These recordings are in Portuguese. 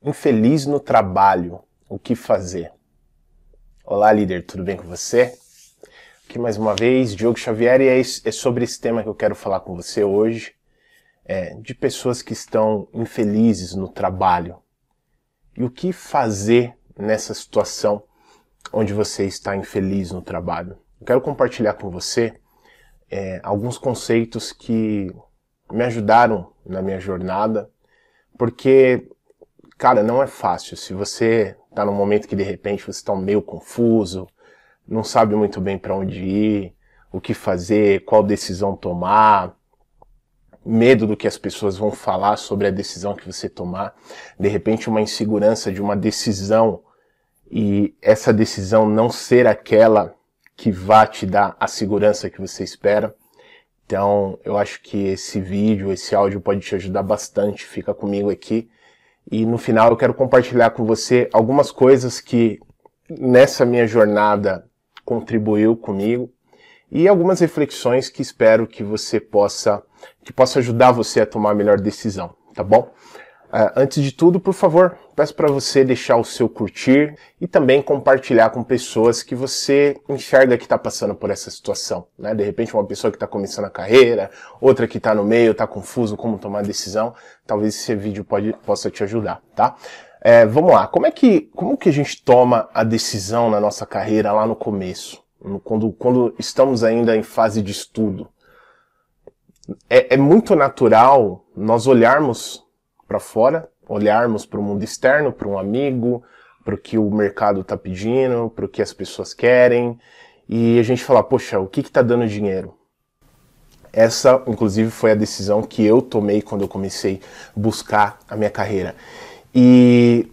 Infeliz no trabalho, o que fazer? Olá, líder, tudo bem com você? Aqui mais uma vez, Diogo Xavier, e é, é sobre esse tema que eu quero falar com você hoje, é, de pessoas que estão infelizes no trabalho. E o que fazer nessa situação onde você está infeliz no trabalho? Eu quero compartilhar com você é, alguns conceitos que me ajudaram na minha jornada, porque Cara, não é fácil. Se você tá num momento que de repente você está meio confuso, não sabe muito bem para onde ir, o que fazer, qual decisão tomar, medo do que as pessoas vão falar sobre a decisão que você tomar, de repente uma insegurança de uma decisão e essa decisão não ser aquela que vá te dar a segurança que você espera. Então, eu acho que esse vídeo, esse áudio pode te ajudar bastante. Fica comigo aqui e no final eu quero compartilhar com você algumas coisas que nessa minha jornada contribuiu comigo e algumas reflexões que espero que você possa que possa ajudar você a tomar a melhor decisão, tá bom? Uh, antes de tudo, por favor, peço para você deixar o seu curtir e também compartilhar com pessoas que você enxerga que está passando por essa situação. Né? De repente, uma pessoa que está começando a carreira, outra que está no meio, está confuso como tomar decisão. Talvez esse vídeo pode, possa te ajudar, tá? É, vamos lá. Como é que como que a gente toma a decisão na nossa carreira lá no começo, quando, quando estamos ainda em fase de estudo? É, é muito natural nós olharmos para fora, olharmos para o mundo externo, para um amigo, para o que o mercado está pedindo, para o que as pessoas querem, e a gente falar, poxa, o que está dando dinheiro? Essa, inclusive, foi a decisão que eu tomei quando eu comecei a buscar a minha carreira. E,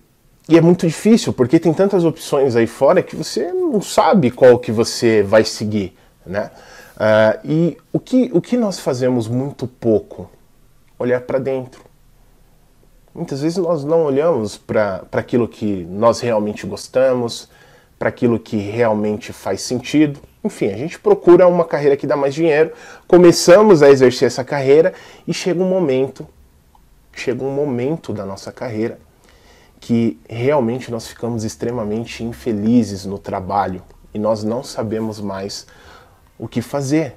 e é muito difícil, porque tem tantas opções aí fora que você não sabe qual que você vai seguir, né? Uh, e o que, o que nós fazemos muito pouco? Olhar para dentro Muitas vezes nós não olhamos para aquilo que nós realmente gostamos, para aquilo que realmente faz sentido. Enfim, a gente procura uma carreira que dá mais dinheiro, começamos a exercer essa carreira e chega um momento, chega um momento da nossa carreira que realmente nós ficamos extremamente infelizes no trabalho e nós não sabemos mais o que fazer.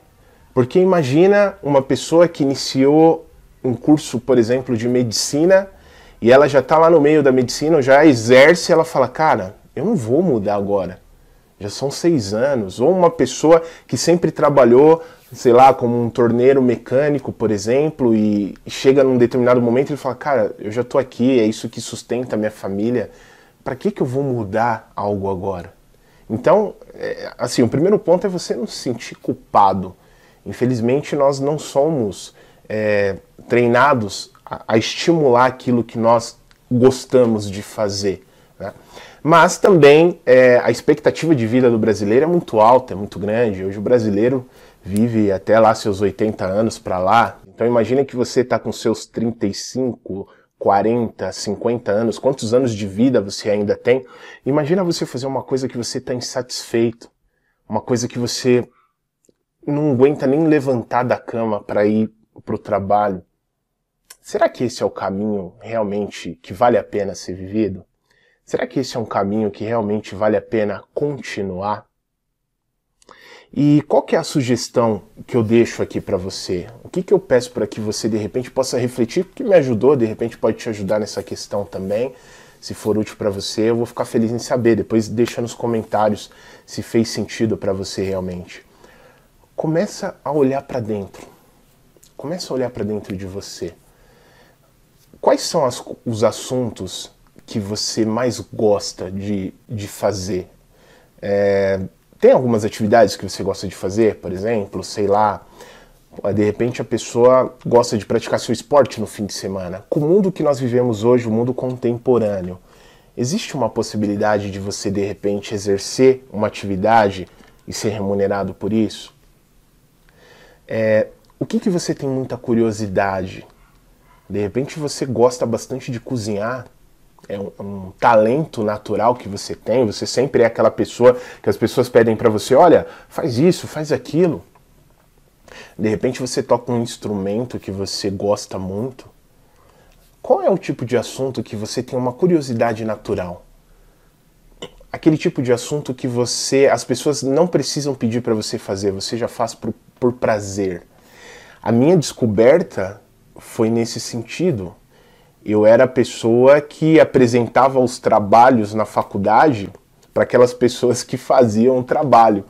Porque imagina uma pessoa que iniciou um curso, por exemplo, de medicina e ela já está lá no meio da medicina, já exerce, ela fala, cara, eu não vou mudar agora. Já são seis anos. Ou uma pessoa que sempre trabalhou, sei lá, como um torneiro mecânico, por exemplo, e chega num determinado momento e fala, cara, eu já estou aqui, é isso que sustenta a minha família. Para que, que eu vou mudar algo agora? Então, é, assim, o primeiro ponto é você não se sentir culpado. Infelizmente, nós não somos é, treinados a, estimular aquilo que nós gostamos de fazer. Né? Mas também é, a expectativa de vida do brasileiro é muito alta, é muito grande. Hoje o brasileiro vive até lá seus 80 anos para lá. Então imagina que você está com seus 35, 40, 50 anos, quantos anos de vida você ainda tem? Imagina você fazer uma coisa que você está insatisfeito, uma coisa que você não aguenta nem levantar da cama para ir para o trabalho. Será que esse é o caminho realmente que vale a pena ser vivido? Será que esse é um caminho que realmente vale a pena continuar? E qual que é a sugestão que eu deixo aqui para você? O que, que eu peço para que você de repente possa refletir, porque me ajudou, de repente pode te ajudar nessa questão também. Se for útil para você, eu vou ficar feliz em saber. Depois deixa nos comentários se fez sentido para você realmente. Começa a olhar para dentro. Começa a olhar para dentro de você quais são as, os assuntos que você mais gosta de, de fazer? É, tem algumas atividades que você gosta de fazer, por exemplo, sei lá, de repente a pessoa gosta de praticar seu esporte no fim de semana. Com o mundo que nós vivemos hoje, o mundo contemporâneo, existe uma possibilidade de você de repente exercer uma atividade e ser remunerado por isso? É, o que, que você tem muita curiosidade? De repente você gosta bastante de cozinhar, é um, um, talento natural que você tem, você sempre é aquela pessoa que as pessoas pedem para você, olha, faz isso, faz aquilo. De repente você toca um instrumento que você gosta muito. qual é o tipo de assunto que você tem uma curiosidade natural? Aquele tipo de assunto que você, as pessoas não precisam pedir para você fazer, você já faz por, por prazer. A minha descoberta foi nesse sentido. Eu era a pessoa que apresentava os trabalhos na faculdade para aquelas pessoas que faziam o trabalho.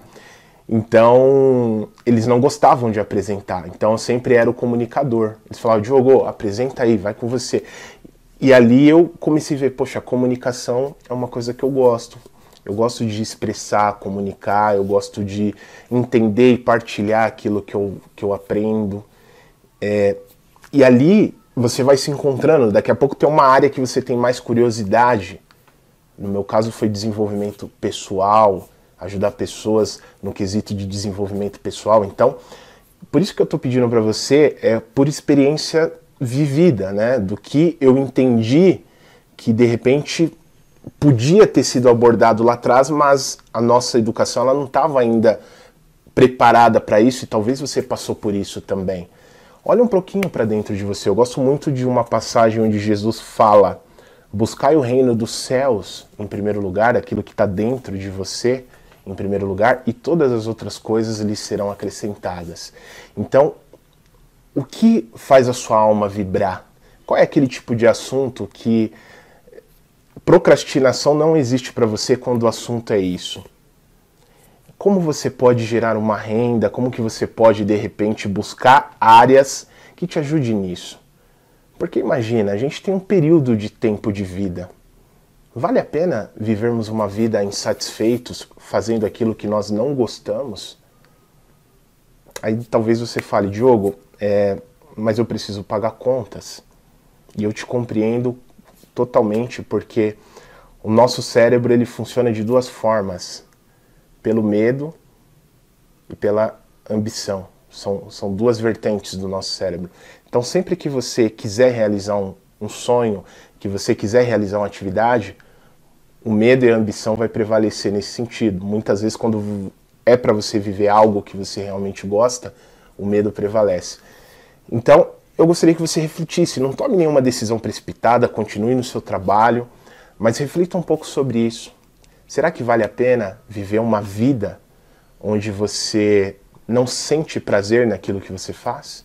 Então, eles não gostavam de apresentar. Então, eu sempre era o comunicador. Eles falavam, Diogo, apresenta aí, vai com você. E ali eu comecei a ver, poxa, comunicação é uma coisa que eu gosto. Eu gosto de expressar, comunicar, eu gosto de entender e partilhar aquilo que eu, que eu aprendo. É, e ali você vai se encontrando. Daqui a pouco tem uma área que você tem mais curiosidade. No meu caso foi desenvolvimento pessoal, ajudar pessoas no quesito de desenvolvimento pessoal. Então, por isso que eu estou pedindo para você é por experiência vivida, né? Do que eu entendi que de repente podia ter sido abordado lá atrás, mas a nossa educação ela não estava ainda preparada para isso e talvez você passou por isso também. Olha um pouquinho para dentro de você. Eu gosto muito de uma passagem onde Jesus fala: Buscai o reino dos céus em primeiro lugar, aquilo que está dentro de você em primeiro lugar, e todas as outras coisas lhe serão acrescentadas. Então, o que faz a sua alma vibrar? Qual é aquele tipo de assunto que procrastinação não existe para você quando o assunto é isso? Como você pode gerar uma renda? Como que você pode de repente buscar áreas que te ajudem nisso? Porque imagina, a gente tem um período de tempo de vida. Vale a pena vivermos uma vida insatisfeitos, fazendo aquilo que nós não gostamos? Aí talvez você fale, Diogo, é, mas eu preciso pagar contas. E eu te compreendo totalmente, porque o nosso cérebro ele funciona de duas formas: pelo medo e pela ambição. São, são duas vertentes do nosso cérebro. Então, sempre que você quiser realizar um, um sonho, que você quiser realizar uma atividade, o medo e a ambição vai prevalecer nesse sentido. Muitas vezes, quando é para você viver algo que você realmente gosta, o medo prevalece. Então, eu gostaria que você refletisse, não tome nenhuma decisão precipitada, continue no seu trabalho, mas reflita um pouco sobre isso. Será que vale a pena viver uma vida onde você não sente prazer naquilo que você faz?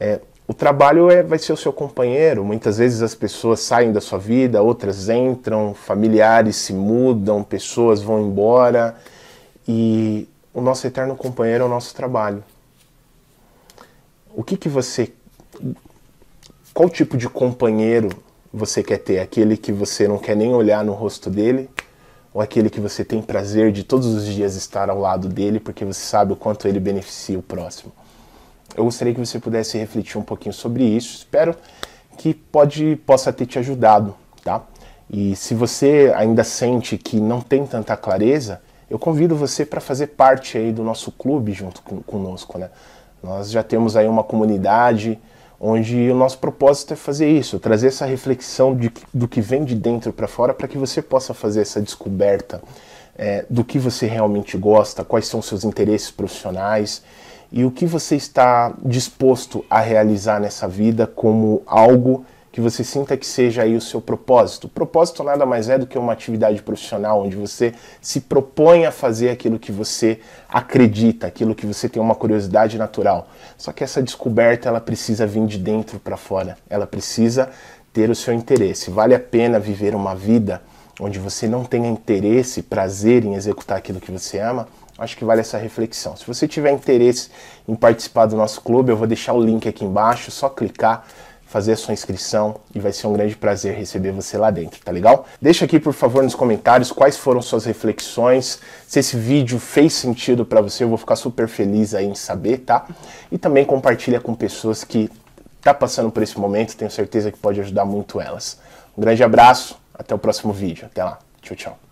É, o trabalho é, vai ser o seu companheiro. Muitas vezes as pessoas saem da sua vida, outras entram, familiares se mudam, pessoas vão embora e o nosso eterno companheiro é o nosso trabalho. O que que você qual tipo de companheiro você quer ter? Aquele que você não quer nem olhar no rosto dele ou aquele que você tem prazer de todos os dias estar ao lado dele porque você sabe o quanto ele beneficia o próximo? eu gostaria que você pudesse refletir um pouquinho sobre isso. Espero que pode, possa ter te ajudado, tá? E se você ainda sente que não tem tanta clareza, eu convido você para fazer parte aí do nosso clube junto com, conosco, né? Nós já temos aí uma comunidade onde o nosso propósito é fazer isso, trazer essa reflexão de, do que vem de dentro para fora para que você possa fazer essa descoberta é, do que você realmente gosta, quais são seus interesses profissionais e o que você está disposto a realizar nessa vida como algo que você sinta que seja aí o seu propósito. O propósito nada mais é do que uma atividade profissional onde você se propõe a fazer aquilo que você acredita, aquilo que você tem uma curiosidade natural. Só que essa descoberta ela precisa vir de dentro para fora. Ela precisa ter o seu interesse. Vale a pena viver uma vida onde você não tenha interesse, prazer em executar aquilo que você ama? acho que vale essa reflexão. Se você tiver interesse em participar do nosso clube, eu vou deixar o link aqui embaixo, só clicar, fazer a sua inscrição e vai ser um grande prazer receber você lá dentro, tá legal? Deixa aqui, por favor, nos comentários quais foram suas reflexões, se esse vídeo fez sentido para você, eu vou ficar super feliz aí em saber, tá? E também compartilha com pessoas que tá passando por esse momento, tenho certeza que pode ajudar muito elas. Um grande abraço, até o próximo vídeo, até lá, tchau, tchau.